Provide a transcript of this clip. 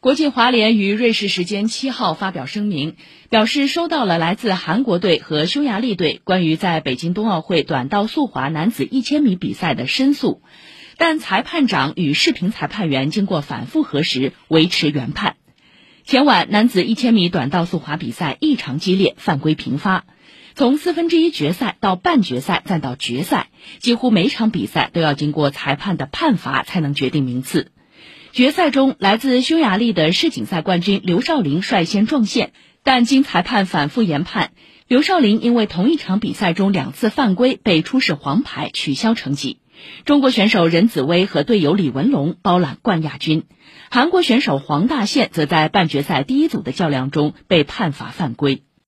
国际滑联于瑞士时间七号发表声明，表示收到了来自韩国队和匈牙利队关于在北京冬奥会短道速滑男子一千米比赛的申诉，但裁判长与视频裁判员经过反复核实，维持原判。前晚男子一千米短道速滑比赛异常激烈，犯规频发，从四分之一决赛到半决赛再到决赛，几乎每场比赛都要经过裁判的判罚才能决定名次。决赛中，来自匈牙利的世锦赛冠军刘少林率先撞线，但经裁判反复研判，刘少林因为同一场比赛中两次犯规被出示黄牌，取消成绩。中国选手任子威和队友李文龙包揽冠亚军，韩国选手黄大宪则在半决赛第一组的较量中被判罚犯规。